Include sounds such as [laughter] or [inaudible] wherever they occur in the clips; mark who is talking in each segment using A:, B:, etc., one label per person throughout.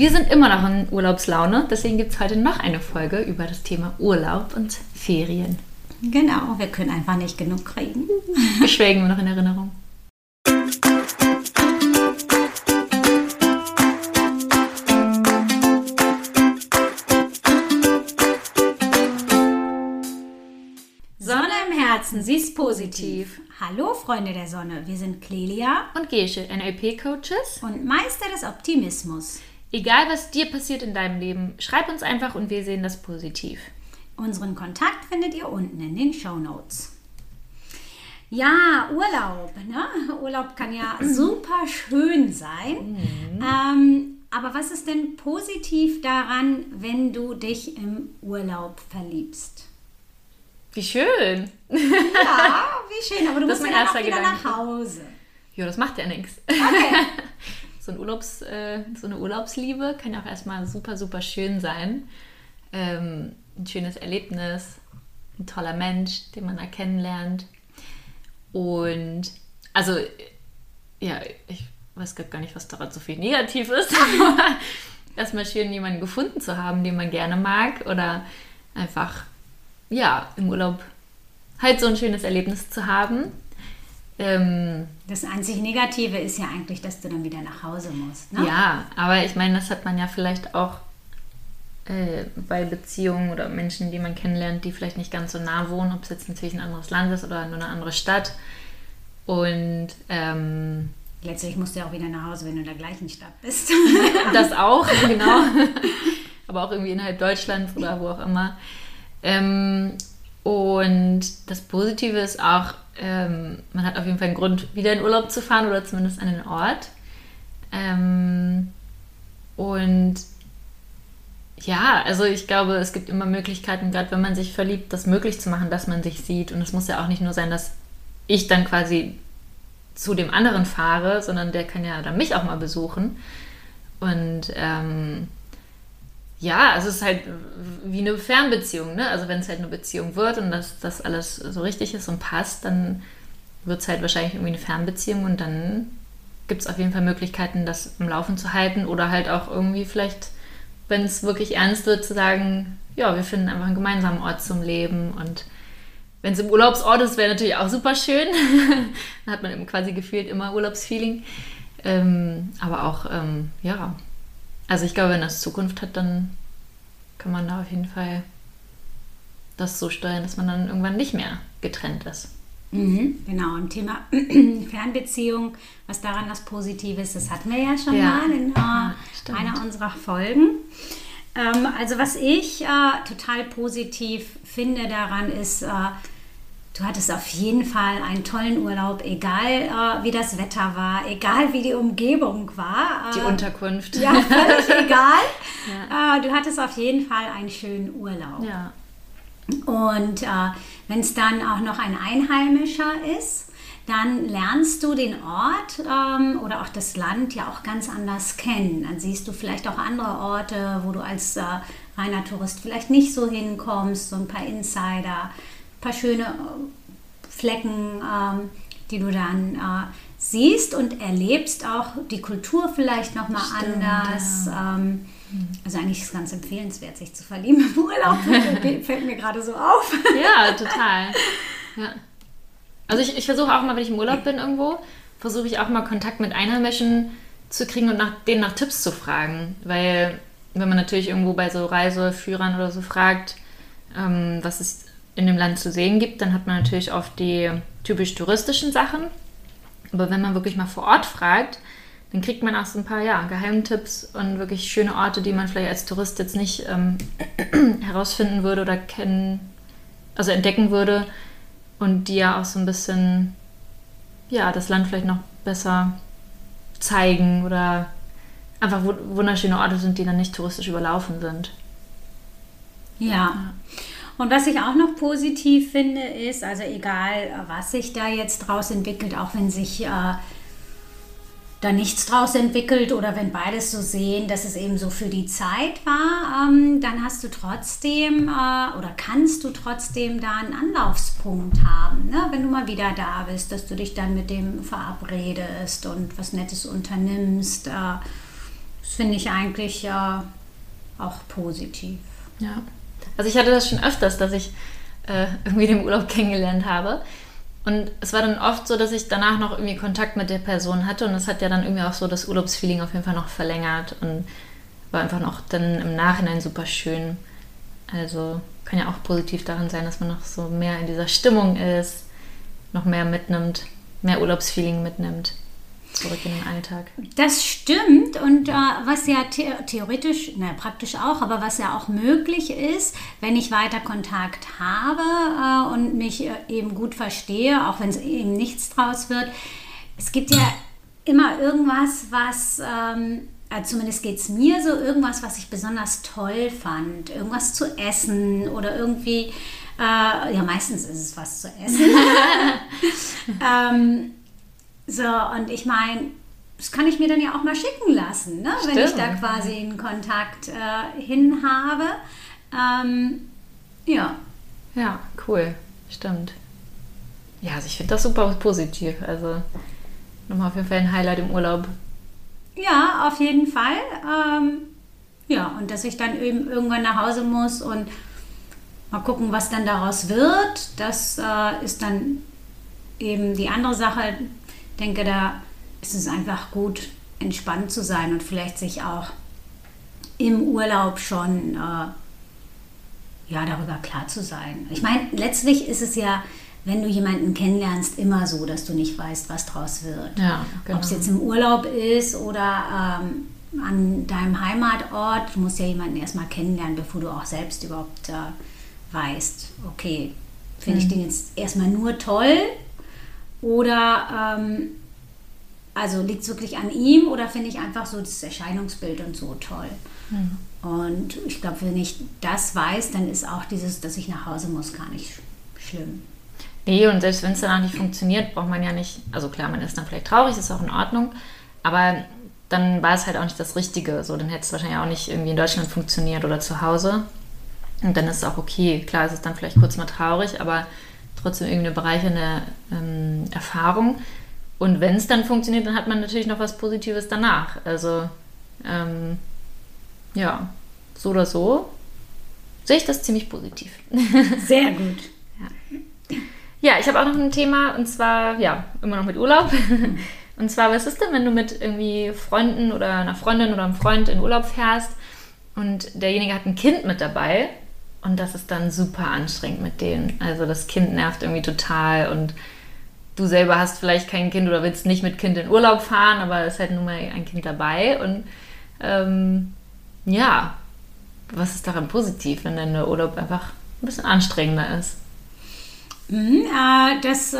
A: Wir sind immer noch in Urlaubslaune, deswegen gibt es heute noch eine Folge über das Thema Urlaub und Ferien.
B: Genau, wir können einfach nicht genug kriegen.
A: Wir noch in Erinnerung.
B: Sonne im Herzen, sie ist positiv. Hallo Freunde der Sonne, wir sind Clelia
A: Und Gesche, NLP-Coaches.
B: und Meister des Optimismus.
A: Egal, was dir passiert in deinem Leben, schreib uns einfach und wir sehen das positiv.
B: Unseren Kontakt findet ihr unten in den Show Notes. Ja, Urlaub. Ne? Urlaub kann ja [clears throat] super schön sein. Ähm, aber was ist denn positiv daran, wenn du dich im Urlaub verliebst?
A: Wie schön.
B: Ja, [laughs] wie schön. Aber du
A: Das
B: musst ja dann auch wieder
A: Gedanke.
B: nach Hause.
A: Ja, das macht ja nichts.
B: Okay. [laughs]
A: So, ein Urlaubs, äh, so eine Urlaubsliebe kann ja auch erstmal super, super schön sein. Ähm, ein schönes Erlebnis, ein toller Mensch, den man da kennenlernt. Und also, ja, ich weiß gar nicht, was daran so viel negativ ist. [laughs] Aber erstmal schön, jemanden gefunden zu haben, den man gerne mag. Oder einfach, ja, im Urlaub halt so ein schönes Erlebnis zu haben. Ähm,
B: Das einzig Negative ist ja eigentlich, dass du dann wieder nach Hause musst. Ne?
A: Ja, aber ich meine, das hat man ja vielleicht auch äh, bei Beziehungen oder Menschen, die man kennenlernt, die vielleicht nicht ganz so nah wohnen, ob es jetzt natürlich ein anderes Land ist oder nur eine andere Stadt. Und ähm,
B: Letztlich musst du ja auch wieder nach Hause, wenn du in der gleichen Stadt bist. [laughs]
A: das auch, [laughs] genau. aber auch irgendwie innerhalb Deutschlands oder wo auch immer. Ähm, und das Positive ist auch, ähm, man hat auf jeden Fall einen Grund, wieder in Urlaub zu fahren oder zumindest an den Ort. Ähm, und ja, also ich glaube, es gibt immer Möglichkeiten, gerade wenn man sich verliebt, das möglich zu machen, dass man sich sieht. Und es muss ja auch nicht nur sein, dass ich dann quasi zu dem anderen fahre, sondern der kann ja dann mich auch mal besuchen. Und ähm, ja, also es ist halt wie eine Fernbeziehung, ne? Also wenn es halt eine Beziehung wird und dass das alles so richtig ist und passt, dann wird es halt wahrscheinlich irgendwie eine Fernbeziehung und dann gibt es auf jeden Fall Möglichkeiten, das im Laufen zu halten oder halt auch irgendwie vielleicht, wenn es wirklich ernst wird, zu sagen, ja, wir finden einfach einen gemeinsamen Ort zum Leben und wenn es im Urlaubsort ist, wäre natürlich auch super schön. [laughs] Dann hat man eben quasi gefühlt immer Urlaubsfeeling. Ähm, aber auch, ähm, ja, also ich glaube, wenn das Zukunft hat, dann kann man da auf jeden Fall das so steuern, dass man dann irgendwann nicht mehr getrennt ist.
B: Mhm, genau, im Thema [clears throat] Fernbeziehung, was daran das Positive ist, das hatten wir ja schon
A: Ja.
B: mal in äh,
A: Ja,
B: einer unserer Folgen. Ähm, also was ich äh, total positiv finde daran ist, äh, du hattest auf jeden Fall einen tollen Urlaub, egal äh, wie das Wetter war, egal wie die Umgebung war.
A: Die
B: Äh,
A: Unterkunft.
B: ja, völlig [laughs] egal. Äh, du hattest auf jeden Fall einen schönen Urlaub.
A: ja.
B: Und äh, wenn es dann auch noch ein Einheimischer ist, dann lernst du den Ort ähm, oder auch das Land ja auch ganz anders kennen. Dann siehst du vielleicht auch andere Orte, wo du als äh, reiner Tourist vielleicht nicht so hinkommst, so ein paar Insider, paar schöne äh, Flecken, ähm, die du dann äh, siehst und erlebst auch die Kultur vielleicht nochmal anders. Ähm, also eigentlich ist es ganz empfehlenswert, sich zu verlieben im Urlaub. [laughs] Fällt mir gerade so auf.
A: Ja, total. Ja. Also ich, ich versuche auch mal, wenn ich im Urlaub bin irgendwo, versuche ich auch mal Kontakt mit Einheimischen zu kriegen und nach, denen nach Tipps zu fragen. Weil wenn man natürlich irgendwo bei so Reiseführern oder so fragt, ähm, was es in dem Land zu sehen gibt, dann hat man natürlich oft die typisch touristischen Sachen. Aber wenn man wirklich mal vor Ort fragt, dann kriegt man auch so ein paar ja, Geheimtipps und wirklich schöne Orte, die man vielleicht als Tourist jetzt nicht ähm, [clears throat] herausfinden würde oder kennen, also entdecken würde und die ja auch so ein bisschen ja, das Land vielleicht noch besser zeigen oder einfach wu- wunderschöne Orte sind, die dann nicht touristisch überlaufen sind.
B: Ja. Und was ich auch noch positiv finde, ist, also egal, was sich da jetzt draus entwickelt, auch wenn sich äh, da nichts draus entwickelt oder wenn beides so sehen, dass es eben so für die Zeit war, ähm, dann hast du trotzdem äh, oder kannst du trotzdem da einen Anlaufspunkt haben, ne? wenn du mal wieder da bist, dass du dich dann mit dem verabredest und was Nettes unternimmst. Äh, Das finde ich eigentlich ja auch positiv.
A: Ja. Also ich hatte das schon öfters, dass ich äh, irgendwie den Urlaub kennengelernt habe. Und es war dann oft so, dass ich danach noch irgendwie Kontakt mit der Person hatte und das hat ja dann irgendwie auch so das Urlaubsfeeling auf jeden Fall noch verlängert und war einfach noch dann im Nachhinein super schön. Also kann ja auch positiv daran sein, dass man noch so mehr in dieser Stimmung ist, noch mehr mitnimmt, mehr Urlaubsfeeling mitnimmt zurück in den Alltag.
B: Das stimmt und äh, was ja the theoretisch, na praktisch auch, aber was ja auch möglich ist, wenn ich weiter Kontakt habe äh, und mich äh, eben gut verstehe, auch wenn es eben nichts draus wird. Es gibt ja immer irgendwas, was, ähm, also zumindest geht es mir so, irgendwas, was ich besonders toll fand, irgendwas zu essen oder irgendwie, äh, ja meistens ist es was zu essen. [laughs] [laughs] ähm, so, und ich meine, das kann ich mir dann ja auch mal schicken lassen, ne? wenn ich da quasi einen Kontakt äh, hin habe. Ähm, ja.
A: Ja, cool. Stimmt. Ja, also ich finde das super positiv. Also nochmal auf jeden Fall ein Highlight im Urlaub.
B: Ja, auf jeden Fall. Ähm, ja, und dass ich dann eben irgendwann nach Hause muss und mal gucken, was dann daraus wird. Das äh, ist dann eben die andere Sache, denke, da ist es einfach gut, entspannt zu sein und vielleicht sich auch im Urlaub schon äh, ja, darüber klar zu sein. Ich meine, letztlich ist es ja, wenn du jemanden kennenlernst, immer so, dass du nicht weißt, was draus wird.
A: Ja,
B: genau. Ob es jetzt im Urlaub ist oder ähm, an deinem Heimatort, du musst ja jemanden erstmal kennenlernen, bevor du auch selbst überhaupt äh, weißt, okay, finde mhm. ich den jetzt erstmal nur toll oder ähm, also liegt es wirklich an ihm oder finde ich einfach so das Erscheinungsbild und so toll. Mhm. Und ich glaube, wenn ich das weiß, dann ist auch dieses, dass ich nach Hause muss, gar nicht schlimm.
A: Nee, und selbst wenn es danach nicht funktioniert, braucht man ja nicht, also klar, man ist dann vielleicht traurig, ist auch in Ordnung, aber dann war es halt auch nicht das Richtige. So, dann hätte es wahrscheinlich auch nicht irgendwie in Deutschland funktioniert oder zu Hause. Und dann ist es auch okay. Klar, ist es dann vielleicht kurz mal traurig, aber trotzdem irgendeine bereichernde ähm, Erfahrung. Und wenn es dann funktioniert, dann hat man natürlich noch was Positives danach. Also ähm, ja, so oder so sehe ich das ziemlich positiv. [laughs]
B: Sehr gut.
A: Ja, ja ich habe auch noch ein Thema und zwar, ja, immer noch mit Urlaub. [laughs] Und zwar, was ist denn, wenn du mit irgendwie Freunden oder einer Freundin oder einem Freund in Urlaub fährst und derjenige hat ein Kind mit dabei und das ist dann super anstrengend mit denen. Also das Kind nervt irgendwie total und du selber hast vielleicht kein Kind oder willst nicht mit Kind in Urlaub fahren, aber es ist halt nun mal ein Kind dabei. Und ähm, ja, was ist daran positiv, wenn dann der Urlaub einfach ein bisschen anstrengender ist?
B: Mhm, äh, das äh,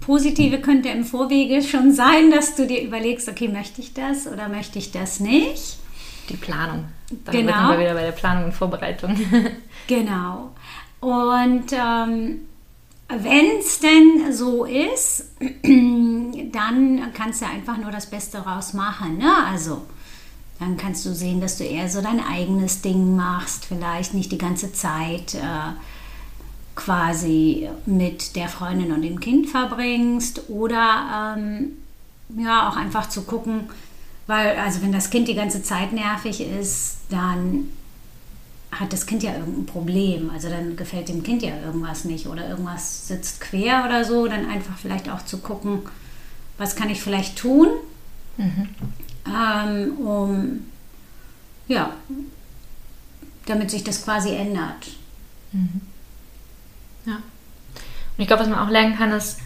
B: Positive könnte im Vorwege schon sein, dass du dir überlegst, okay, möchte ich das oder möchte ich das nicht?
A: Die Planung. Da genau. sind wir wieder bei der Planung und Vorbereitung. [laughs]
B: genau. Und ähm, wenn es denn so ist, [clears throat] dann kannst du einfach nur das Beste draus machen. Ne? Also dann kannst du sehen, dass du eher so dein eigenes Ding machst, vielleicht nicht die ganze Zeit äh, quasi mit der Freundin und dem Kind verbringst oder ähm, ja auch einfach zu gucken, weil also wenn das Kind die ganze Zeit nervig ist, dann hat das Kind ja irgendein Problem. Also dann gefällt dem Kind ja irgendwas nicht oder irgendwas sitzt quer oder so. Dann einfach vielleicht auch zu gucken, was kann ich vielleicht tun, mhm. ähm, um ja, damit sich das quasi ändert.
A: Mhm. Ja. Und ich glaube, was man auch lernen kann, ist,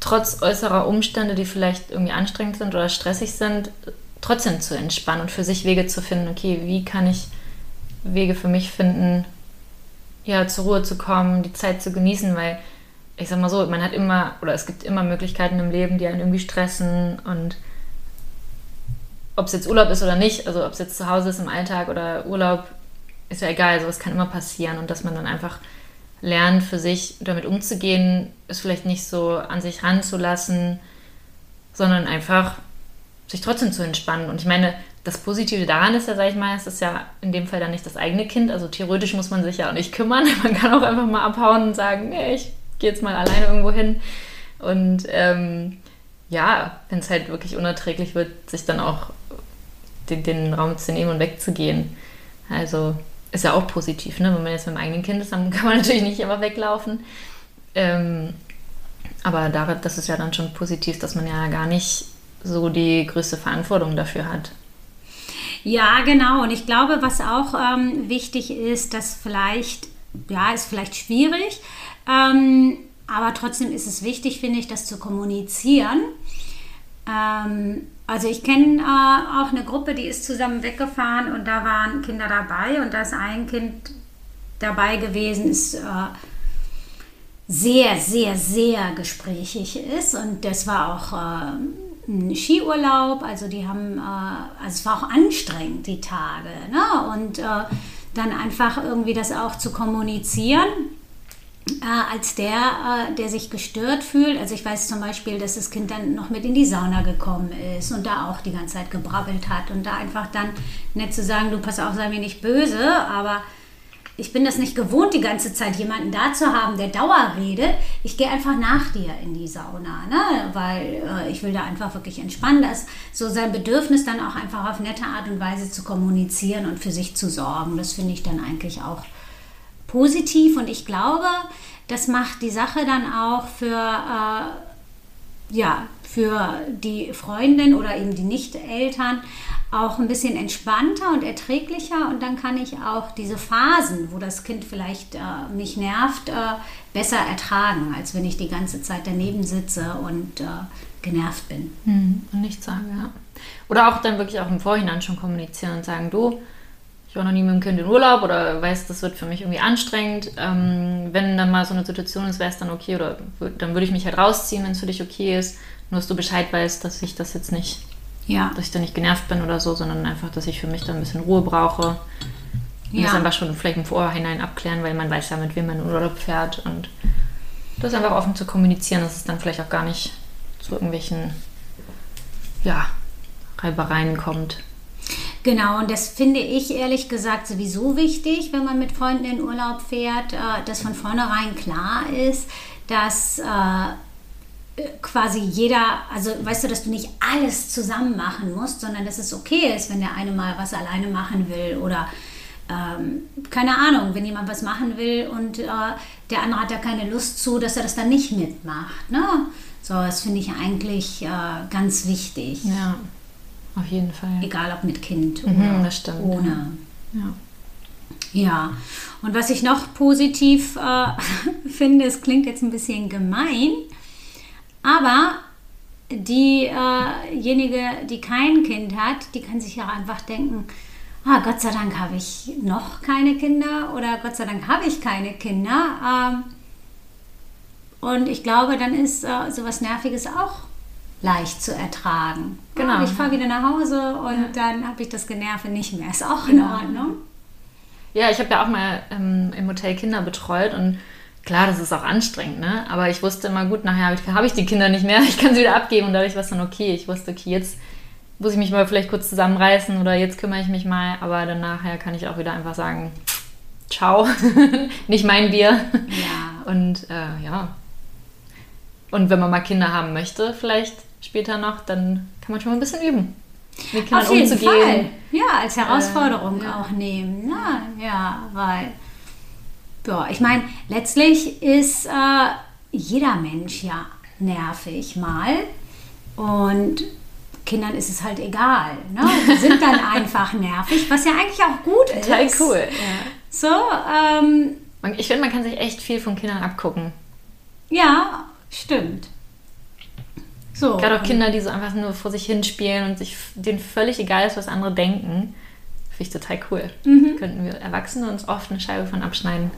A: trotz äußerer Umstände, die vielleicht irgendwie anstrengend sind oder stressig sind, trotzdem zu entspannen und für sich Wege zu finden, okay, wie kann ich Wege für mich finden, ja, zur Ruhe zu kommen, die Zeit zu genießen, weil ich sag mal so, man hat immer, oder es gibt immer Möglichkeiten im Leben, die einen irgendwie stressen und ob es jetzt Urlaub ist oder nicht, also ob es jetzt zu Hause ist im Alltag oder Urlaub, ist ja egal, sowas kann immer passieren und dass man dann einfach lernt, für sich damit umzugehen, es vielleicht nicht so an sich ranzulassen, sondern einfach sich trotzdem zu entspannen. Und ich meine, das Positive daran ist ja, sag ich mal, es ist ja in dem Fall dann nicht das eigene Kind. Also theoretisch muss man sich ja auch nicht kümmern. [laughs] Man kann auch einfach mal abhauen und sagen, nee, ich gehe jetzt mal alleine irgendwo hin. Und ähm, ja, wenn es halt wirklich unerträglich wird, sich dann auch den, den Raum zu nehmen und wegzugehen. Also ist ja auch positiv, ne? Wenn man jetzt mit dem eigenen Kind ist, dann [laughs] kann man natürlich nicht immer weglaufen. Ähm, aber da, das ist ja dann schon positiv, dass man ja gar nicht so die größte Verantwortung dafür hat.
B: Ja, genau. Und ich glaube, was auch ähm, wichtig ist, dass vielleicht, ja, ist vielleicht schwierig, ähm, aber trotzdem ist es wichtig, finde ich, das zu kommunizieren. Ähm, also ich kenne äh, auch eine Gruppe, die ist zusammen weggefahren und da waren Kinder dabei und da ist ein Kind dabei gewesen, ist äh, sehr, sehr, sehr gesprächig ist und das war auch äh, ein Skiurlaub, also die haben, äh, also es war auch anstrengend die Tage ne? und äh, dann einfach irgendwie das auch zu kommunizieren äh, als der, äh, der sich gestört fühlt. Also ich weiß zum Beispiel, dass das Kind dann noch mit in die Sauna gekommen ist und da auch die ganze Zeit gebrabbelt hat und da einfach dann nett zu sagen, du pass auf, sei mir nicht böse, aber ich bin das nicht gewohnt, die ganze Zeit jemanden da zu haben, der Dauer redet. Ich gehe einfach nach dir in die Sauna, ne? weil äh, ich will da einfach wirklich entspannen. Das, so sein Bedürfnis dann auch einfach auf nette Art und Weise zu kommunizieren und für sich zu sorgen. Das finde ich dann eigentlich auch positiv und ich glaube, das macht die Sache dann auch für, äh, ja, für die Freundin oder eben die Nicht-Eltern auch ein bisschen entspannter und erträglicher und dann kann ich auch diese Phasen, wo das Kind vielleicht äh, mich nervt, äh, besser ertragen, als wenn ich die ganze Zeit daneben sitze und äh, genervt bin.
A: Hm, und nichts sage, ja. Oder auch dann wirklich auch im Vorhinein schon kommunizieren und sagen, du, ich war noch nie mit dem Kind in Urlaub oder weiß, das wird für mich irgendwie anstrengend. Ähm, wenn dann mal so eine Situation ist, wäre es dann okay oder dann würde ich mich halt rausziehen, wenn es für dich okay ist. Nur, dass du Bescheid weißt, dass ich das jetzt nicht, ja. dass ich da nicht genervt bin oder so, sondern einfach, dass ich für mich dann ein bisschen Ruhe brauche. Und ja. das einfach schon vielleicht im Vorhinein abklären, weil man weiß ja, mit wem man in Urlaub fährt und das einfach offen zu kommunizieren, dass es dann vielleicht auch gar nicht zu irgendwelchen, ja, Reibereien kommt.
B: Genau, und das finde ich ehrlich gesagt sowieso wichtig, wenn man mit Freunden in Urlaub fährt, äh, dass von vornherein klar ist, dass äh, quasi jeder, also weißt du, dass du nicht alles zusammen machen musst, sondern dass es okay ist, wenn der eine mal was alleine machen will oder ähm, keine Ahnung, wenn jemand was machen will und äh, der andere hat da keine Lust zu, dass er das dann nicht mitmacht. Ne? So, das finde ich eigentlich äh, ganz wichtig.
A: Ja. Auf jeden Fall.
B: Egal ob mit Kind mhm, oder stimmt, ohne. Ja. ja. Und was ich noch positiv äh, [laughs] finde, es klingt jetzt ein bisschen gemein, aber diejenige, die kein Kind hat, die kann sich ja einfach denken, ah, Gott sei Dank habe ich noch keine Kinder oder Gott sei Dank habe ich keine Kinder. Ähm, und ich glaube, dann ist äh, sowas Nerviges auch leicht zu ertragen. Genau. Ja, ich fahre wieder nach Hause und ja. dann habe ich das Generve nicht mehr. Ist auch in. Ordnung.
A: Ja, ich habe ja auch mal ähm, im Hotel Kinder betreut und klar, das ist auch anstrengend, ne? Aber ich wusste immer, gut, nachher habe ich die Kinder nicht mehr, [laughs] ich kann sie wieder abgeben und dadurch war es dann okay. Ich wusste, okay, jetzt muss ich mich mal vielleicht kurz zusammenreißen oder jetzt kümmere ich mich mal, aber dann nachher kann ich auch wieder einfach sagen, ciao, [laughs] nicht mein Bier. Ja. Und äh, ja. Und wenn man mal Kinder haben möchte, vielleicht später noch, dann kann man schon mal ein bisschen üben.
B: Mit Kindern Auf jeden umzugehen. Fall. Ja, als Herausforderung äh, ja. auch nehmen. Na, ja, weil, ja, ich meine, letztlich ist äh, jeder Mensch ja nervig mal. Und Kindern ist es halt egal. Ne? Die sind dann [laughs] einfach nervig, was ja eigentlich auch gut ist.
A: Total cool. Ja.
B: So, ähm,
A: ich finde, man kann sich echt viel von Kindern abgucken.
B: Ja, stimmt.
A: So. Gerade auch Kinder, die so einfach nur vor sich hinspielen und sich denen völlig egal ist, was andere denken. Finde ich total cool. Mhm. Könnten wir Erwachsene uns oft eine Scheibe von abschneiden.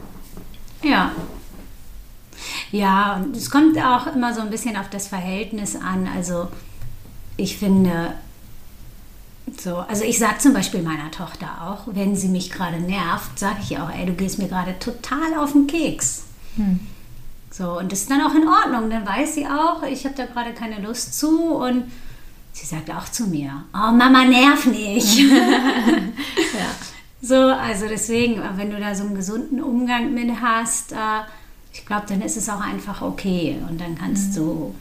B: Ja. Ja, und es kommt auch immer so ein bisschen auf das Verhältnis an. Also ich finde, so, also ich sage zum Beispiel meiner Tochter auch, wenn sie mich gerade nervt, sage ich ihr auch, ey, du gehst mir gerade total auf den Keks. Hm. So, und das ist dann auch in Ordnung. Dann weiß sie auch, ich habe da gerade keine Lust zu und sie sagt auch zu mir, oh Mama, nerv nicht. [laughs] ja. So, also deswegen, wenn du da so einen gesunden Umgang mit hast, äh, ich glaube, dann ist es auch einfach okay und dann kannst mhm. du,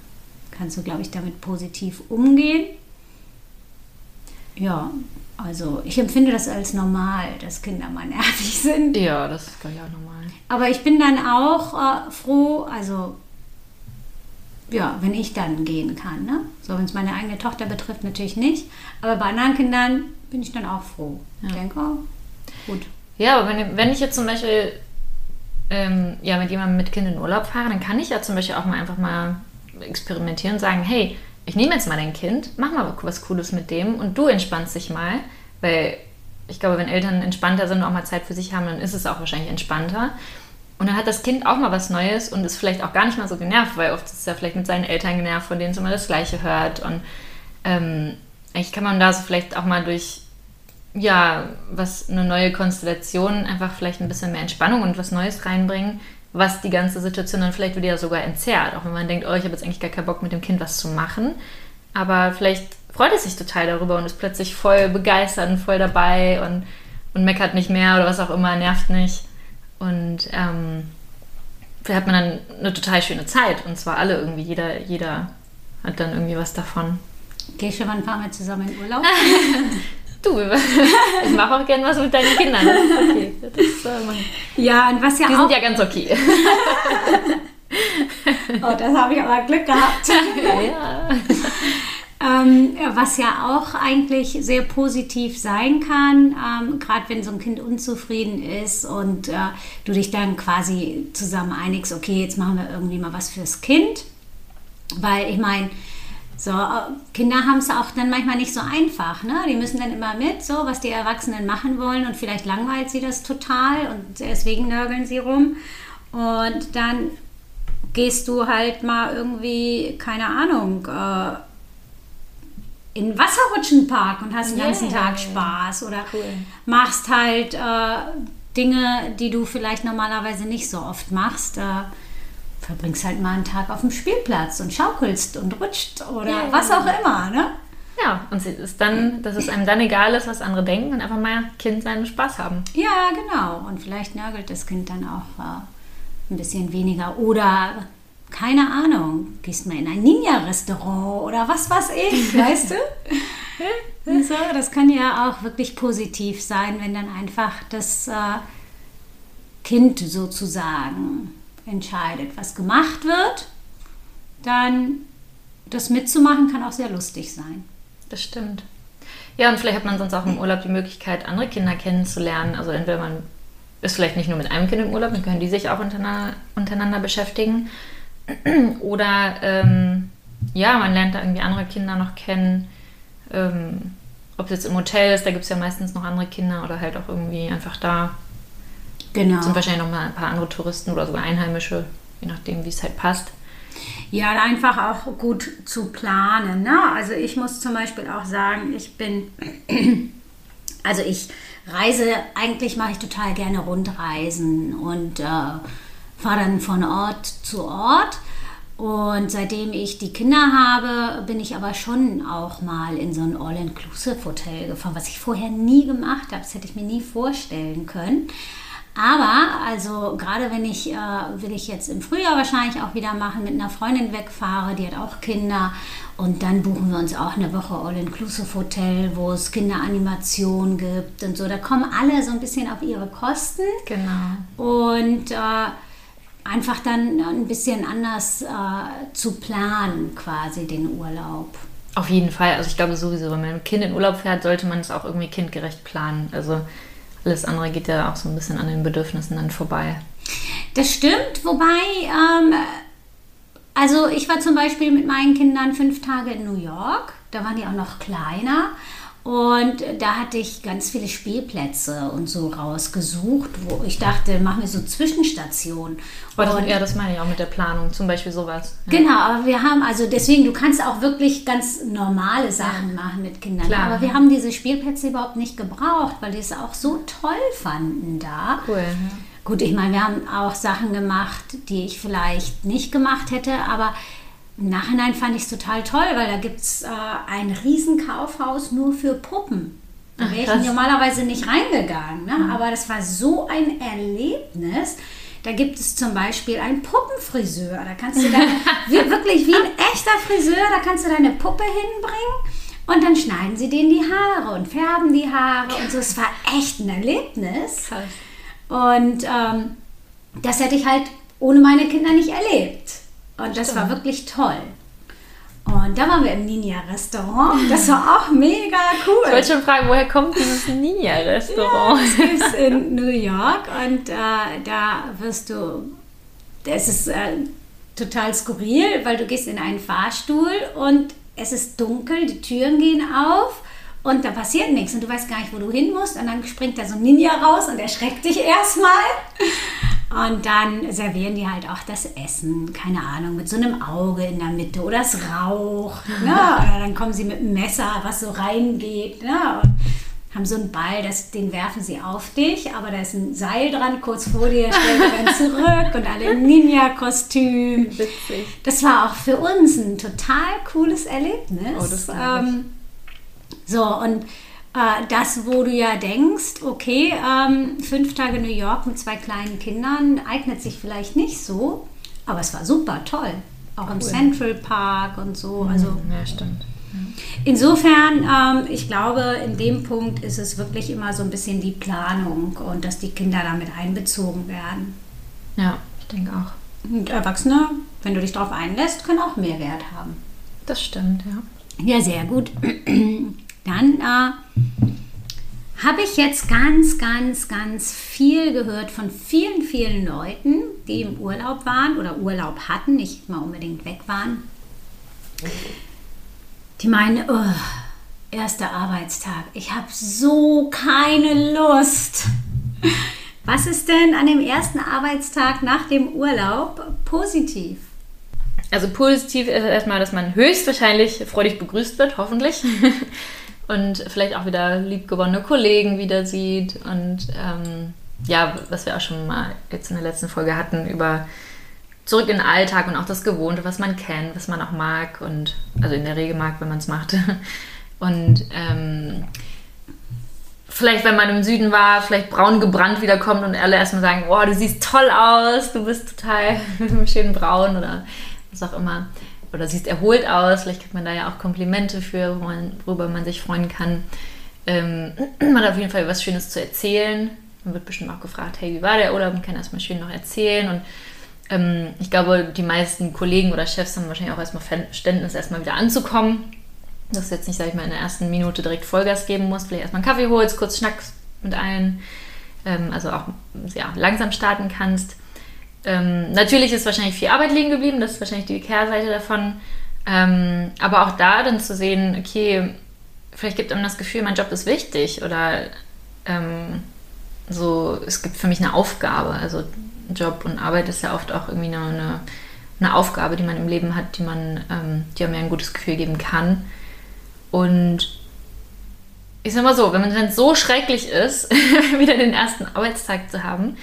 B: kannst du, glaube ich, damit positiv umgehen. Ja, Also ich empfinde das als normal, dass Kinder mal nervig [laughs] sind.
A: Ja, das ist glaube ich auch normal.
B: Aber ich bin dann auch äh, froh, also ja, wenn ich dann gehen kann. Ne? So, wenn es meine eigene Tochter betrifft, natürlich nicht. Aber bei anderen Kindern bin ich dann auch froh. Ja. Ich denke, oh, gut.
A: Ja, aber wenn, wenn ich jetzt zum Beispiel ähm, ja, mit jemandem mit Kind in Urlaub fahre, dann kann ich ja zum Beispiel auch mal einfach mal experimentieren und sagen, hey, ich nehme jetzt mal dein Kind, mach mal was Cooles mit dem und du entspannst dich mal, weil ich glaube, wenn Eltern entspannter sind und auch mal Zeit für sich haben, dann ist es auch wahrscheinlich entspannter. Und dann hat das Kind auch mal was Neues und ist vielleicht auch gar nicht mal so genervt, weil oft ist ja vielleicht mit seinen Eltern genervt, von denen es immer das Gleiche hört. Und ähm, eigentlich kann man da so vielleicht auch mal durch, ja, was eine neue Konstellation einfach vielleicht ein bisschen mehr Entspannung und was Neues reinbringen, was die ganze Situation dann vielleicht wieder ja sogar entzerrt. Auch wenn man denkt, oh, ich habe jetzt eigentlich gar keinen Bock mit dem Kind was zu machen. Aber vielleicht freut es sich total darüber und ist plötzlich voll begeistert und voll dabei und, und meckert nicht mehr oder was auch immer, nervt nicht. Und ähm, vielleicht hat man dann eine total schöne Zeit. Und zwar alle irgendwie. Jeder, jeder hat dann irgendwie was davon.
B: Gehst du mal ein paar Mal zusammen in Urlaub? [laughs]
A: du, [laughs] ich mache auch gerne was mit deinen Kindern. Das ist okay. Das,
B: äh, ja, und was ja
A: Die
B: auch...
A: sind ja ganz okay. [laughs]
B: oh, das habe ich aber Glück gehabt. [laughs] ja. Ähm, was ja auch eigentlich sehr positiv sein kann, ähm, gerade wenn so ein Kind unzufrieden ist und äh, du dich dann quasi zusammen einigst, okay, jetzt machen wir irgendwie mal was fürs Kind. Weil ich meine, so, Kinder haben es auch dann manchmal nicht so einfach. Ne? Die müssen dann immer mit, so was die Erwachsenen machen wollen und vielleicht langweilt sie das total und deswegen nörgeln sie rum. Und dann gehst du halt mal irgendwie, keine Ahnung, äh, in den Wasserrutschenpark und hast den ganzen Tag Spaß oder cool. machst halt äh, Dinge, die du vielleicht normalerweise nicht so oft machst. Äh, verbringst halt mal einen Tag auf dem Spielplatz und schaukelst und rutscht oder ja, was auch immer, ne?
A: Ja, und ist dann, dass es einem dann egal ist, was andere denken und einfach mal Kind seinen Spaß haben.
B: Ja, genau. Und vielleicht nörgelt das Kind dann auch äh, ein bisschen weniger oder keine Ahnung, gehst mal in ein Ninja-Restaurant oder was weiß ich, [laughs] weißt du? [laughs] so, das kann ja auch wirklich positiv sein, wenn dann einfach das äh, Kind sozusagen entscheidet, was gemacht wird, dann das mitzumachen kann auch sehr lustig sein.
A: Das stimmt. Ja, und vielleicht hat man sonst auch im Urlaub die Möglichkeit, andere Kinder kennenzulernen. Also entweder man ist vielleicht nicht nur mit einem Kind im Urlaub, dann können die sich auch untereinander, untereinander beschäftigen. [clears throat] Oder ähm, ja, man lernt da irgendwie andere Kinder noch kennen. Ähm, ob es jetzt im Hotel ist, da gibt es ja meistens noch andere Kinder oder halt auch irgendwie einfach da. Genau. Sind wahrscheinlich noch mal ein paar andere Touristen oder sogar Einheimische, je nachdem, wie es halt passt.
B: Ja, einfach auch gut zu planen. Ne? Also ich muss zum Beispiel auch sagen, ich bin, [clears throat] also ich reise, eigentlich mache ich total gerne Rundreisen und äh, fahre dann von Ort zu Ort. Und seitdem ich die Kinder habe, bin ich aber schon auch mal in so ein All-Inclusive-Hotel gefahren, was ich vorher nie gemacht habe. Das hätte ich mir nie vorstellen können. Aber also gerade wenn ich, äh, will ich jetzt im Frühjahr wahrscheinlich auch wieder machen, mit einer Freundin wegfahre, die hat auch Kinder. Und dann buchen wir uns auch eine Woche All-Inclusive-Hotel, wo es Kinderanimation gibt und so. Da kommen alle so ein bisschen auf ihre Kosten.
A: Genau.
B: Und äh, einfach dann ein bisschen anders äh, zu planen, quasi den Urlaub.
A: Auf jeden Fall. Also ich glaube sowieso, wenn man ein Kind in Urlaub fährt, sollte man es auch irgendwie kindgerecht planen. Also alles andere geht ja auch so ein bisschen an den Bedürfnissen dann vorbei.
B: Das stimmt, wobei, ähm, also ich war zum Beispiel mit meinen Kindern fünf Tage in New York, da waren die auch noch kleiner. Und da hatte ich ganz viele Spielplätze und so rausgesucht, wo ich dachte, machen wir so Zwischenstationen.
A: Das, ja, das meine ich auch mit der Planung, zum Beispiel sowas.
B: Ja. Genau, aber wir haben, also deswegen, du kannst auch wirklich ganz normale Sachen machen mit Kindern. Klar. Aber wir haben diese Spielplätze überhaupt nicht gebraucht, weil die es auch so toll fanden da.
A: Cool. Ja.
B: Gut, ich meine, wir haben auch Sachen gemacht, die ich vielleicht nicht gemacht hätte, aber im Nachhinein fand ich es total toll, weil da gibt es äh, ein Riesenkaufhaus nur für Puppen. Da wäre ich normalerweise nicht reingegangen. Ne? Mhm. Aber das war so ein Erlebnis. Da gibt es zum Beispiel einen Puppenfriseur. Da kannst du dann [laughs] wirklich wie ein echter Friseur, da kannst du deine Puppe hinbringen Und dann schneiden sie denen die Haare und färben die Haare und so. Es war echt ein Erlebnis.
A: Krass.
B: Und ähm, das hätte ich halt ohne meine Kinder nicht erlebt. Und das war wirklich toll. Und da waren wir im Ninja-Restaurant. Das war auch mega cool.
A: Ich wollte schon fragen, woher kommt dieses Ninja-Restaurant?
B: Ja, das ist in New York und äh, da wirst du, es ist äh, total skurril, weil du gehst in einen Fahrstuhl und es ist dunkel, die Türen gehen auf und da passiert nichts und du weißt gar nicht, wo du hin musst und dann springt da so ein Ninja raus und erschreckt dich erstmal. Und dann servieren die halt auch das Essen, keine Ahnung, mit so einem Auge in der Mitte oder es raucht. [laughs] Ne? Oder dann kommen sie mit einem Messer, was so reingeht. Ne? Haben so einen Ball, das, den werfen sie auf dich, aber da ist ein Seil dran, kurz vor dir, stellt er dann zurück und alle im Ninja-Kostüm.
A: Witzig.
B: Das war auch für uns ein total cooles Erlebnis.
A: Oh, das ich.
B: ähm, so, und äh, das, wo du ja denkst, okay, ähm, fünf Tage New York mit zwei kleinen Kindern eignet sich vielleicht nicht so, aber es war super toll. Auch im Central Park und so. Also
A: Ja, stimmt.
B: insofern, ähm, ich glaube, in dem Punkt ist es wirklich immer so ein bisschen die Planung und dass die Kinder damit einbezogen werden.
A: Ja, ich denke auch.
B: Und Erwachsene, wenn du dich darauf einlässt, können auch mehr Wert haben.
A: Das stimmt, ja.
B: Ja, sehr gut. Dann äh, habe ich jetzt ganz, ganz, ganz viel gehört von vielen, vielen Leuten, die im Urlaub waren oder Urlaub hatten, nicht mal unbedingt weg waren. Die meinen, oh, erster Arbeitstag, ich habe so keine Lust. Was ist denn an dem ersten Arbeitstag nach dem Urlaub positiv?
A: Also positiv ist erstmal, dass man höchstwahrscheinlich freudig begrüßt wird, hoffentlich. [laughs] Und vielleicht auch wieder liebgewonnene Kollegen wieder sieht. Und ähm, ja, was wir auch schon mal jetzt in der letzten Folge hatten, über zurück in den Alltag und auch das Gewohnte, was man kennt, was man auch mag und also in der Regel mag, wenn man es macht. [laughs] Und ähm, vielleicht, wenn man im Süden war, vielleicht braun gebrannt wiederkommt und alle erstmal sagen, oh, du siehst toll aus, du bist total [laughs] schön braun oder was auch immer. Oder siehst erholt aus, vielleicht kriegt man da ja auch Komplimente für, worüber man sich freuen kann. Ähm, [clears throat] man hat auf jeden Fall was Schönes zu erzählen. Man wird bestimmt auch gefragt, hey, wie war der Urlaub? Man kann erstmal schön noch erzählen. Und ähm, ich glaube, die meisten Kollegen oder Chefs haben wahrscheinlich auch erstmal Verständnis, erstmal wieder anzukommen. Dass du jetzt nicht, sag ich mal, in der ersten Minute direkt Vollgas geben musst. Vielleicht erstmal einen Kaffee holst, kurz schnackst mit allen. Ähm, also auch ja, langsam starten kannst. Ähm, natürlich ist wahrscheinlich viel Arbeit liegen geblieben, das ist wahrscheinlich die Kehrseite davon. Ähm, aber auch da dann zu sehen, okay, vielleicht gibt einem das Gefühl, mein Job ist wichtig oder ähm, so, es gibt für mich eine Aufgabe. Also Job und Arbeit ist ja oft auch irgendwie eine, eine, eine Aufgabe, die man im Leben hat, die man, ähm, die ja ein gutes Gefühl geben kann. Und ich sag mal so, wenn man dann so schrecklich ist, [laughs] wieder den ersten Arbeitstag zu haben,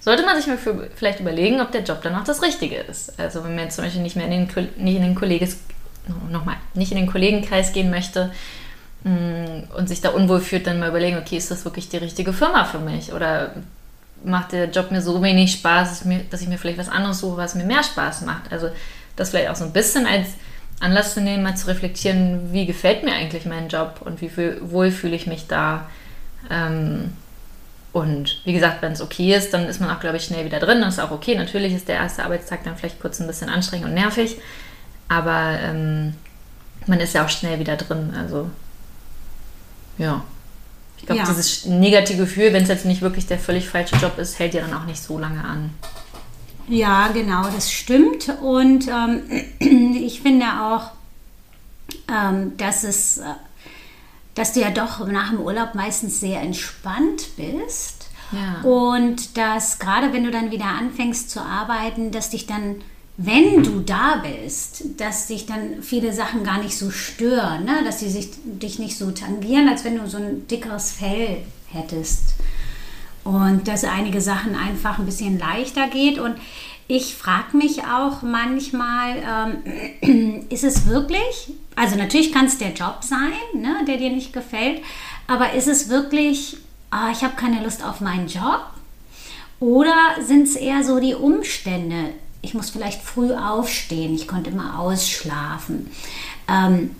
A: sollte man sich mal für, vielleicht überlegen, ob der Job dann auch das Richtige ist. Also wenn man jetzt zum Beispiel nicht mehr in den, nicht in den Kolleges, nochmal, nicht in den Kollegenkreis gehen möchte mh, und sich da unwohl fühlt, dann mal überlegen, okay, ist das wirklich die richtige Firma für mich? Oder macht der Job mir so wenig Spaß, dass, ich mir vielleicht was anderes suche, was mir mehr Spaß macht? Also das vielleicht auch so ein bisschen als Anlass zu nehmen, mal zu reflektieren, wie gefällt mir eigentlich mein Job und wie wohl fühle ich mich da. Ähm, und wie gesagt, wenn es okay ist, dann ist man auch, glaube ich, schnell wieder drin. Das ist auch okay. Natürlich ist der erste Arbeitstag dann vielleicht kurz ein bisschen anstrengend und nervig, aber ähm, man ist ja auch schnell wieder drin. Also ja. Ich glaube,
B: Ja.
A: dieses negative Gefühl, wenn es jetzt nicht wirklich der völlig falsche Job ist, hält ja dann auch nicht so lange an.
B: Ja, genau, das stimmt. Und ähm, [clears throat] ich finde auch, ähm, dass es, äh, dass du ja doch nach dem Urlaub meistens sehr entspannt bist.
A: Ja.
B: Und dass gerade wenn du dann wieder anfängst zu arbeiten, dass dich dann, wenn du da bist, dass dich dann viele Sachen gar nicht so stören, ne? dass sie sich, dich nicht so tangieren, als wenn du so ein dickeres Fell hättest und dass einige Sachen einfach ein bisschen leichter geht. Und ich frage mich auch manchmal, ähm, [clears throat] ist es wirklich, also natürlich kann es der Job sein, ne, der dir nicht gefällt, aber ist es wirklich, ah, ich habe keine Lust auf meinen Job? Oder sind es eher so die Umstände? Ich muss vielleicht früh aufstehen, ich konnte immer ausschlafen. Ähm,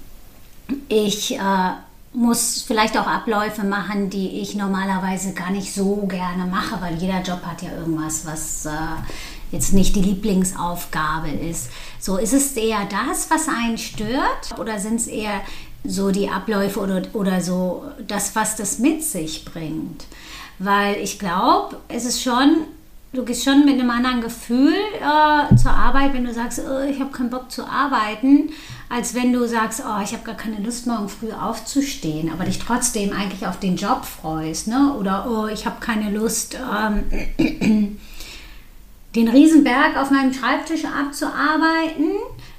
B: Ich äh, muss vielleicht auch Abläufe machen, die ich normalerweise gar nicht so gerne mache, weil jeder Job hat ja irgendwas, was äh, jetzt nicht die Lieblingsaufgabe ist. So ist es eher das, was einen stört, oder sind es eher so die Abläufe oder, oder so das, was das mit sich bringt? Weil ich glaube, es ist schon du gehst schon mit einem anderen Gefühl äh, zur Arbeit, wenn du sagst, oh, ich habe keinen Bock zu arbeiten, als wenn du sagst, oh, ich habe gar keine Lust, morgen früh aufzustehen, aber dich trotzdem eigentlich auf den Job freust. Ne? Oder, oh, ich habe keine Lust, ähm, den Riesenberg auf meinem Schreibtisch abzuarbeiten,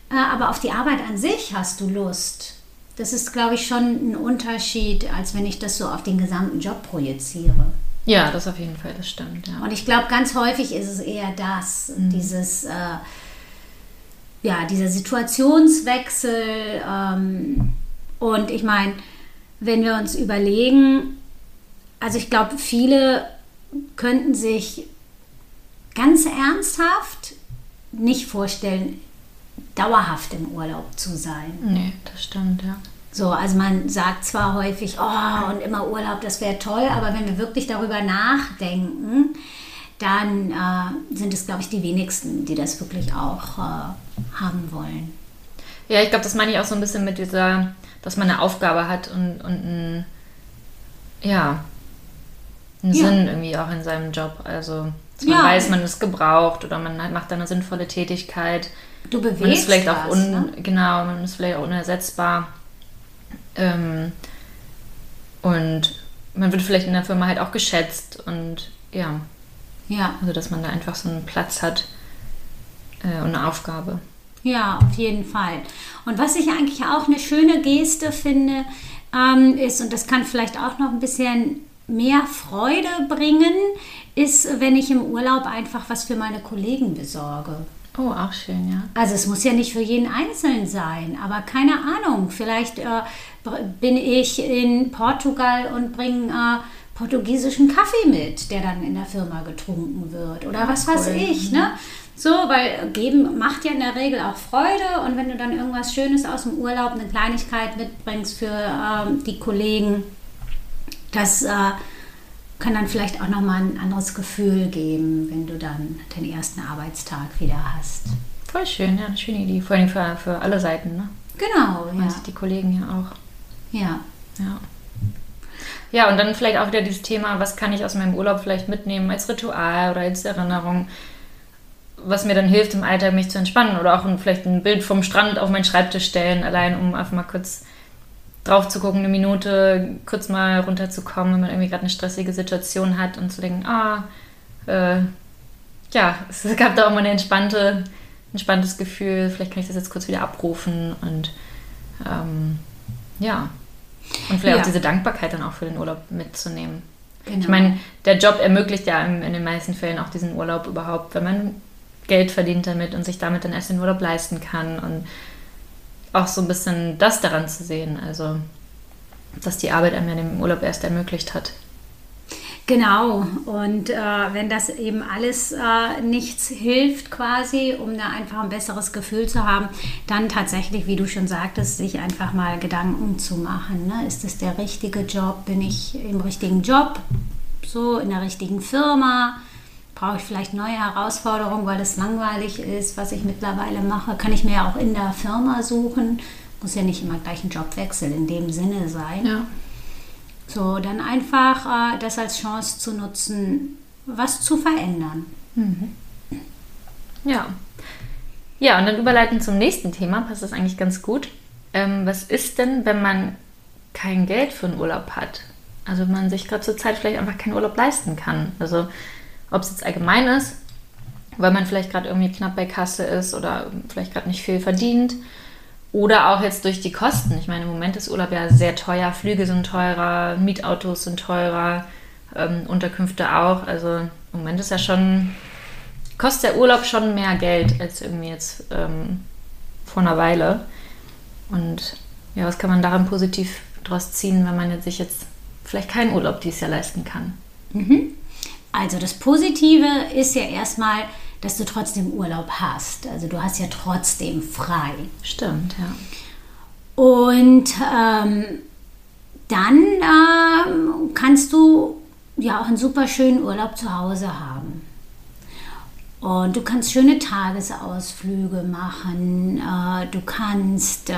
B: äh, aber auf die Arbeit an sich hast du Lust. Das ist, glaube ich, schon ein Unterschied, als wenn ich das so auf den gesamten Job projiziere.
A: Ja, das auf jeden Fall, das stimmt. Ja.
B: Und ich glaube, ganz häufig ist es eher das, mhm. dieses, äh, ja, dieser Situationswechsel. Ähm, und ich meine, wenn wir uns überlegen, also ich glaube, viele könnten sich ganz ernsthaft nicht vorstellen, dauerhaft im Urlaub zu sein.
A: Nee, das stimmt, ja.
B: So, also man sagt zwar häufig, oh, und immer Urlaub, das wäre toll, aber wenn wir wirklich darüber nachdenken, dann äh, sind es, glaube ich, die wenigsten, die das wirklich auch äh, haben wollen.
A: Ja, ich glaube, das meine ich auch so ein bisschen mit dieser, dass man eine Aufgabe hat und, und ein, ja, einen ja. Sinn irgendwie auch in seinem Job. Also, dass man ja. weiß, man ist gebraucht oder man macht da eine sinnvolle Tätigkeit.
B: Du bewegst
A: man ist vielleicht
B: was,
A: auch un, ne? genau, man ist vielleicht auch unersetzbar. Ähm, und man wird vielleicht in der Firma halt auch geschätzt und ja.
B: Ja.
A: Also, dass man da einfach so einen Platz hat äh, und eine Aufgabe.
B: Ja, auf jeden Fall. Und was ich eigentlich auch eine schöne Geste finde, ähm, ist, und das kann vielleicht auch noch ein bisschen mehr Freude bringen, ist, wenn ich im Urlaub einfach was für meine Kollegen besorge.
A: Oh, auch schön, ja.
B: Also es muss ja nicht für jeden Einzelnen sein, aber keine Ahnung, vielleicht äh, bin ich in Portugal und bringe äh, portugiesischen Kaffee mit, der dann in der Firma getrunken wird oder was weiß ich, ne? So, weil geben macht ja in der Regel auch Freude und wenn du dann irgendwas Schönes aus dem Urlaub, eine Kleinigkeit mitbringst für äh, die Kollegen, das äh, kann dann vielleicht auch nochmal ein anderes Gefühl geben, wenn du dann den ersten Arbeitstag wieder hast.
A: Voll schön, ja, schöne Idee. Vor allem für, für alle Seiten, ne?
B: Genau,
A: ja. Also die Kollegen ja auch.
B: Ja.
A: Ja. Ja, und dann vielleicht auch wieder dieses Thema, was kann ich aus meinem Urlaub vielleicht mitnehmen als Ritual oder als Erinnerung, was mir dann hilft im Alltag, mich zu entspannen oder auch vielleicht ein Bild vom Strand auf meinen Schreibtisch stellen, allein um einfach mal kurz drauf zu gucken, eine Minute kurz mal runterzukommen, wenn man irgendwie gerade eine stressige Situation hat und zu denken, ah, äh, ja, [laughs] es gab da auch mal ein entspannte, entspanntes Gefühl, vielleicht kann ich das jetzt kurz wieder abrufen und ähm, ja. Und vielleicht ja. auch diese Dankbarkeit dann auch für den Urlaub mitzunehmen. Genau. Ich meine, der Job ermöglicht ja in, in den meisten Fällen auch diesen Urlaub überhaupt, wenn man Geld verdient damit und sich damit dann erst den Urlaub leisten kann und auch so ein bisschen das daran zu sehen, also dass die Arbeit einem ja den Urlaub erst ermöglicht hat.
B: Genau, und äh, wenn das eben alles äh, nichts hilft quasi, um da einfach ein besseres Gefühl zu haben, dann tatsächlich, wie du schon sagtest, sich einfach mal Gedanken zu machen. Ne? Ist das der richtige Job? Bin ich im richtigen Job? So, in der richtigen Firma? Brauche ich vielleicht neue Herausforderungen, weil es langweilig ist, was ich mittlerweile mache. Kann ich mir ja auch in der Firma suchen. Muss ja nicht immer gleich ein Jobwechsel in dem Sinne sein.
A: Ja.
B: So, dann einfach äh, das als Chance zu nutzen, was zu verändern.
A: Mhm. Ja. Ja, und dann überleiten zum nächsten Thema, passt das eigentlich ganz gut. Ähm, was ist denn, wenn man kein Geld für einen Urlaub hat? Also wenn man sich gerade zur Zeit vielleicht einfach keinen Urlaub leisten kann. Also ob es jetzt allgemein ist, weil man vielleicht gerade irgendwie knapp bei Kasse ist oder vielleicht gerade nicht viel verdient. Oder auch jetzt durch die Kosten. Ich meine, im Moment ist Urlaub ja sehr teuer. Flüge sind teurer, Mietautos sind teurer, ähm, Unterkünfte auch. Also im Moment ist ja schon, kostet der Urlaub schon mehr Geld als irgendwie jetzt ähm, vor einer Weile. Und ja, was kann man daran positiv draus ziehen, wenn man jetzt sich jetzt vielleicht keinen Urlaub dieses Jahr leisten kann?
B: Mhm. Also das Positive ist ja erstmal, dass du trotzdem Urlaub hast. Also du hast ja trotzdem frei.
A: Stimmt, ja.
B: Und ähm, dann ähm, kannst du ja auch einen super schönen Urlaub zu Hause haben. Und du kannst schöne Tagesausflüge machen. Äh, du kannst, äh,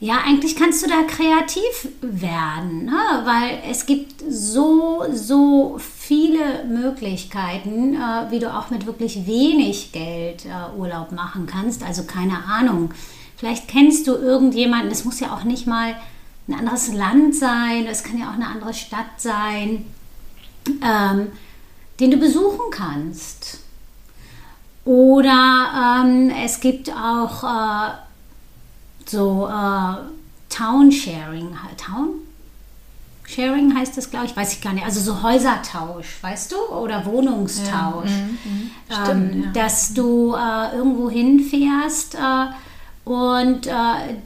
B: ja, eigentlich kannst du da kreativ werden, ne? weil es gibt so, so viele Möglichkeiten, äh, wie du auch mit wirklich wenig Geld äh, Urlaub machen kannst. Also keine Ahnung. Vielleicht kennst du irgendjemanden, es muss ja auch nicht mal ein anderes Land sein, es kann ja auch eine andere Stadt sein. Ähm, den du besuchen kannst. Oder ähm, es gibt auch äh, so äh, Town Sharing. Town? Sharing heißt das, glaube ich, weiß ich gar nicht. Also so Häusertausch, weißt du? Oder Wohnungstausch. Ja, mm, stimmt, ähm, ja. Dass du äh, irgendwo hinfährst äh, und äh,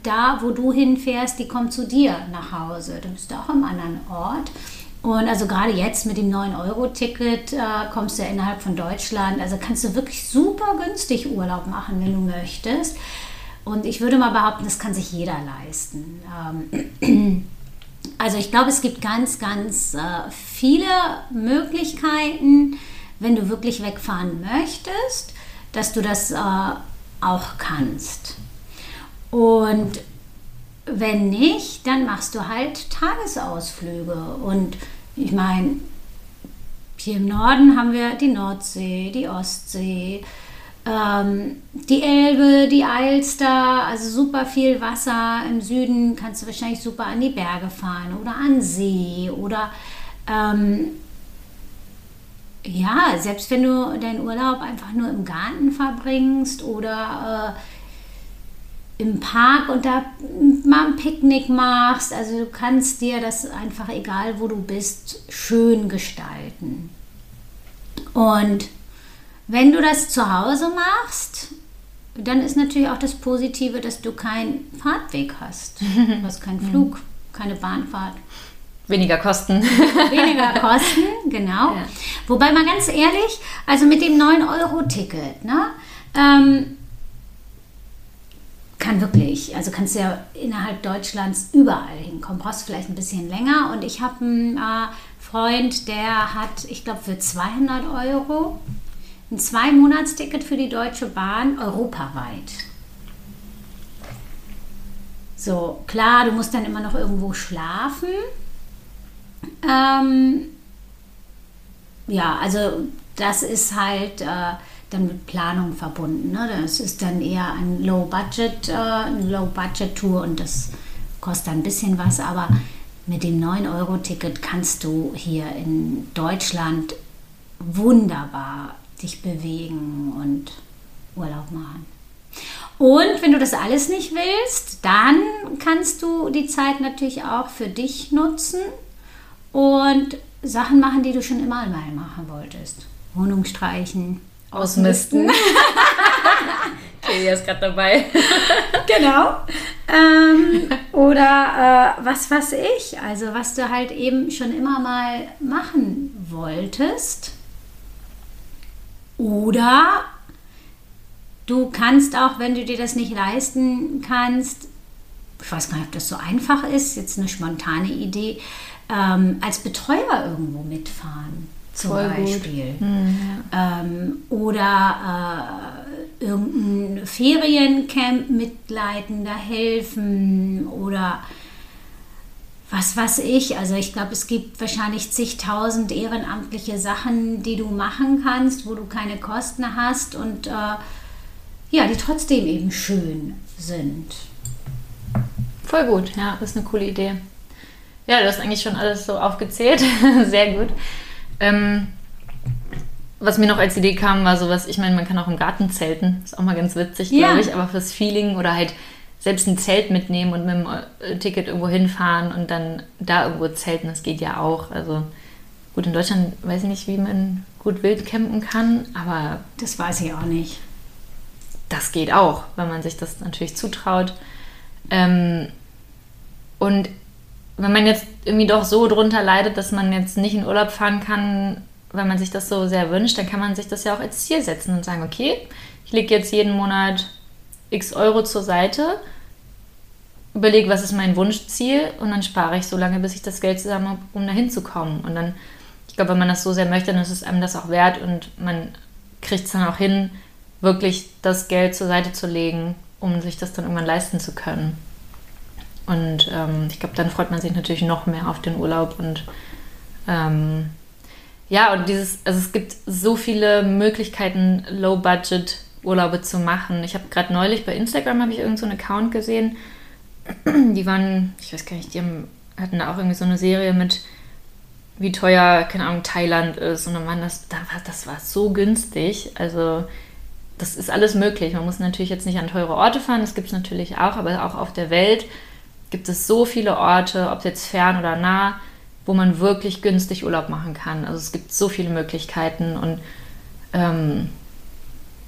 B: da, wo du hinfährst, die kommt zu dir nach Hause. Du bist auch am anderen Ort. Und also gerade jetzt mit dem 9-Euro-Ticket äh, kommst du ja innerhalb von Deutschland. Also kannst du wirklich super günstig Urlaub machen, wenn du möchtest. Und ich würde mal behaupten, das kann sich jeder leisten. Ähm, [clears throat] also ich glaube, es gibt ganz, ganz äh, viele Möglichkeiten, wenn du wirklich wegfahren möchtest, dass du das äh, auch kannst. Und wenn nicht, dann machst du halt Tagesausflüge. Und ich meine, hier im Norden haben wir die Nordsee, die Ostsee, ähm, die Elbe, die Alster, also super viel Wasser. Im Süden kannst du wahrscheinlich super an die Berge fahren oder an See oder ähm, ja, selbst wenn du deinen Urlaub einfach nur im Garten verbringst oder äh, im Park und da mal ein Picknick machst. Also du kannst dir das einfach, egal wo du bist, schön gestalten. Und wenn du das zu Hause machst, dann ist natürlich auch das Positive, dass du keinen Fahrtweg hast. [laughs] Du hast keinen Flug, keine Bahnfahrt.
A: Weniger Kosten. [laughs]
B: Weniger Kosten, genau. Ja. Wobei mal ganz ehrlich, also mit dem 9-Euro-Ticket, ne? Ähm, kann wirklich, also kannst du ja innerhalb Deutschlands überall hinkommen. Brauchst vielleicht ein bisschen länger. Und ich habe einen äh, Freund, der hat, ich glaube, für 200 Euro ein Zwei-Monats-Ticket für die Deutsche Bahn europaweit. So, klar, du musst dann immer noch irgendwo schlafen. Ähm, ja, also das ist halt. Äh, dann mit Planung verbunden. Ne? Das ist dann eher ein Low-Budget, äh, Low-Budget-Tour und das kostet ein bisschen was, aber mit dem 9-Euro-Ticket kannst du hier in Deutschland wunderbar dich bewegen und Urlaub machen. Und wenn du das alles nicht willst, dann kannst du die Zeit natürlich auch für dich nutzen und Sachen machen, die du schon immer mal machen wolltest. Wohnung streichen,
A: ausmisten. [laughs] Kelia ist gerade dabei. [laughs]
B: genau. Ähm, oder äh, was weiß ich, also was du halt eben schon immer mal machen wolltest. Oder du kannst auch, wenn du dir das nicht leisten kannst, ich weiß gar nicht, ob das so einfach ist, jetzt eine spontane Idee, ähm, als Betreuer irgendwo mitfahren zum Voll Beispiel. Mhm, ähm, oder äh, irgendein Feriencamp mitleiten, da helfen oder was weiß ich. Also ich glaube, es gibt wahrscheinlich zigtausend ehrenamtliche Sachen, die du machen kannst, wo du keine Kosten hast und äh, ja, die trotzdem eben schön sind.
A: Voll gut, ja, das ist eine coole Idee. Ja, du hast eigentlich schon alles so aufgezählt. [laughs] Sehr gut. Ähm, was mir noch als Idee kam, war sowas, ich meine, man kann auch im Garten zelten. Ist auch mal ganz witzig, ja. glaube ich, aber fürs Feeling oder halt selbst ein Zelt mitnehmen und mit dem äh, Ticket irgendwo hinfahren und dann da irgendwo zelten, das geht ja auch. Also gut, in Deutschland weiß ich nicht, wie man gut wild campen kann, aber.
B: Das weiß ich auch nicht.
A: Das geht auch, wenn man sich das natürlich zutraut. Ähm, und wenn man jetzt irgendwie doch so drunter leidet, dass man jetzt nicht in Urlaub fahren kann, weil man sich das so sehr wünscht, dann kann man sich das ja auch als Ziel setzen und sagen, okay, ich lege jetzt jeden Monat x Euro zur Seite überlege, was ist mein Wunschziel und dann spare ich so lange, bis ich das Geld zusammen habe, um dahin zu kommen. Und dann, ich glaube, wenn man das so sehr möchte, dann ist es einem das auch wert und man kriegt es dann auch hin, wirklich das Geld zur Seite zu legen, um sich das dann irgendwann leisten zu können. Und ähm, ich glaube, dann freut man sich natürlich noch mehr auf den Urlaub und ähm, ja, und dieses, also es gibt so viele Möglichkeiten, Low-Budget Urlaube zu machen. Ich habe gerade neulich bei Instagram habe ich irgendeinen so Account gesehen. Die waren, ich weiß gar nicht, die haben, hatten da auch irgendwie so eine Serie mit, wie teuer, keine Ahnung, Thailand ist. Und dann waren das, da war, das war so günstig. Also das ist alles möglich. Man muss natürlich jetzt nicht an teure Orte fahren, das gibt es natürlich auch, aber auch auf der Welt gibt es so viele Orte, ob jetzt fern oder nah, wo man wirklich günstig Urlaub machen kann. Also es gibt so viele Möglichkeiten und ähm,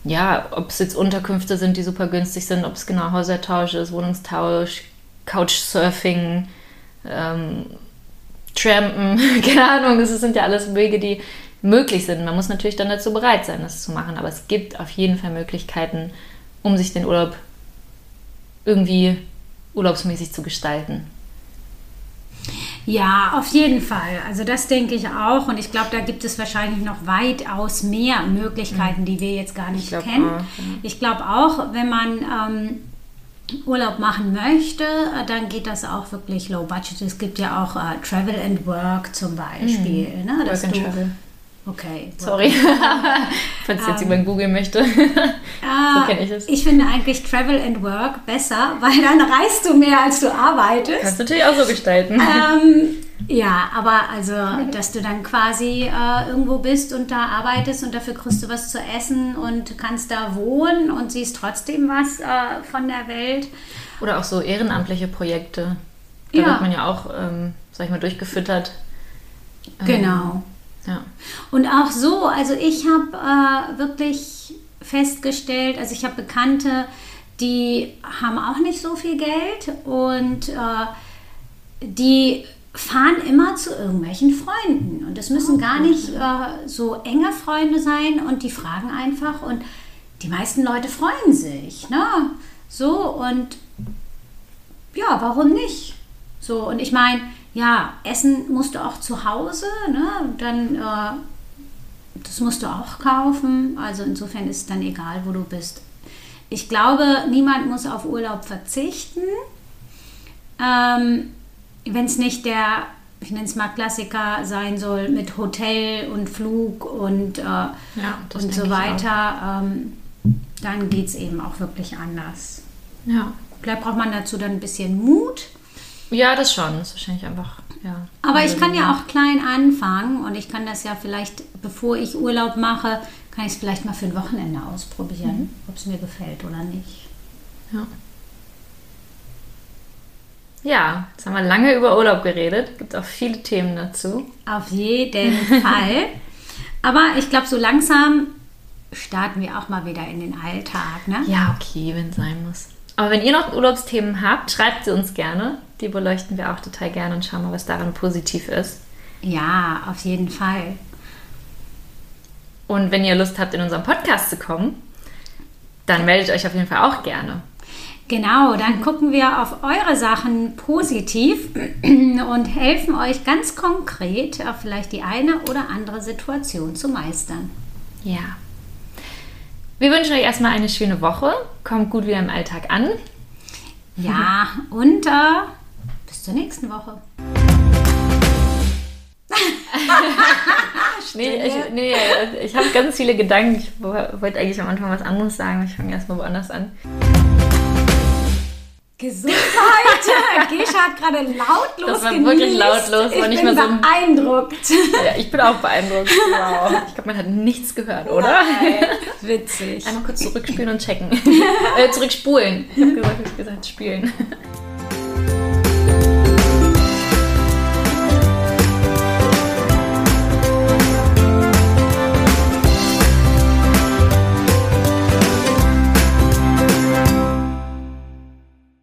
A: ja, ob es jetzt Unterkünfte sind, die super günstig sind, ob es genau Hausertausch ist, Wohnungstausch, Couchsurfing, ähm, Trampen, [laughs] keine Ahnung, es sind ja alles Wege, die möglich sind. Man muss natürlich dann dazu bereit sein, das zu machen, aber es gibt auf jeden Fall Möglichkeiten, um sich den Urlaub irgendwie urlaubsmäßig zu gestalten.
B: Ja, auf jeden Fall. Also das denke ich auch. Und ich glaube, da gibt es wahrscheinlich noch weitaus mehr Möglichkeiten, mhm. die wir jetzt gar nicht ich kennen. Auch, ja. Ich glaube auch, wenn man ähm, Urlaub machen möchte, äh, dann geht das auch wirklich low budget. Es gibt ja auch äh, Travel and Work zum Beispiel. Mhm. Ne, dass Work du, Travel. Okay.
A: Sorry. [laughs] Falls um, jetzt jemand ähm, googeln möchte. [laughs] so
B: ah, kenne ich es. Ich finde eigentlich Travel and Work besser, [laughs] weil dann reist du mehr, als du arbeitest.
A: Kannst du natürlich auch so gestalten.
B: Ähm, ja, aber also, dass du dann quasi äh, irgendwo bist und da arbeitest und dafür kriegst du was zu essen und kannst da wohnen und siehst trotzdem was äh, von der Welt.
A: Oder auch so ehrenamtliche Projekte. Da ja. wird man ja auch, ähm, sag ich mal, durchgefüttert.
B: Genau. Ähm, ja. Und auch so, also ich habe äh, wirklich festgestellt, also ich habe Bekannte, die haben auch nicht so viel Geld und äh, die fahren immer zu irgendwelchen Freunden. Und das müssen gar nicht äh, so enge Freunde sein und die fragen einfach und die meisten Leute freuen sich. Ne? So und ja, warum nicht? So, und ich meine, ja, Essen musst du auch zu Hause, ne? dann äh, das musst du auch kaufen. Also insofern ist es dann egal, wo du bist. Ich glaube, niemand muss auf Urlaub verzichten. Ähm, Wenn es nicht der, ich nenne es mal Klassiker sein soll, mit Hotel und Flug und, äh, ja, und so weiter, ähm, dann geht es eben auch wirklich anders. Ja. Vielleicht braucht man dazu dann ein bisschen Mut
A: ja, das schon. Das ist wahrscheinlich einfach, ja.
B: Aber ich kann ja auch klein anfangen und ich kann das ja vielleicht, bevor ich Urlaub mache, kann ich es vielleicht mal für ein Wochenende ausprobieren, mhm. ob es mir gefällt oder nicht.
A: Ja. Ja, jetzt haben wir lange über Urlaub geredet. Gibt auch viele Themen dazu.
B: Auf jeden Fall. [laughs] Aber ich glaube, so langsam starten wir auch mal wieder in den Alltag, ne?
A: Ja, okay, wenn es sein muss. Aber wenn ihr noch Urlaubsthemen habt, schreibt sie uns gerne. Die beleuchten wir auch total gerne und schauen mal, was daran positiv ist.
B: Ja, auf jeden Fall.
A: Und wenn ihr Lust habt, in unseren Podcast zu kommen, dann meldet euch auf jeden Fall auch gerne.
B: Genau, dann gucken wir auf eure Sachen positiv [clears throat] und helfen euch ganz konkret, vielleicht die eine oder andere Situation zu meistern.
A: Ja. Wir wünschen euch erstmal eine schöne Woche. Kommt gut wieder im Alltag an.
B: Ja, und äh, bis zur nächsten Woche. [laughs]
A: nee, ich, nee, ich habe ganz viele Gedanken. Ich wollte eigentlich am Anfang was anderes sagen. Ich fange erstmal woanders an.
B: Gesundheit! Gescha hat gerade lautlos
A: Das war genießt. wirklich lautlos.
B: Ich
A: war
B: nicht bin mehr so beeindruckt.
A: Ja, ich bin auch beeindruckt. Wow. Ich glaube, man hat nichts gehört, oder?
B: Nein. Witzig.
A: Einmal kurz zurückspielen und checken. äh, zurückspulen. Ich habe gesagt, gesagt, spielen.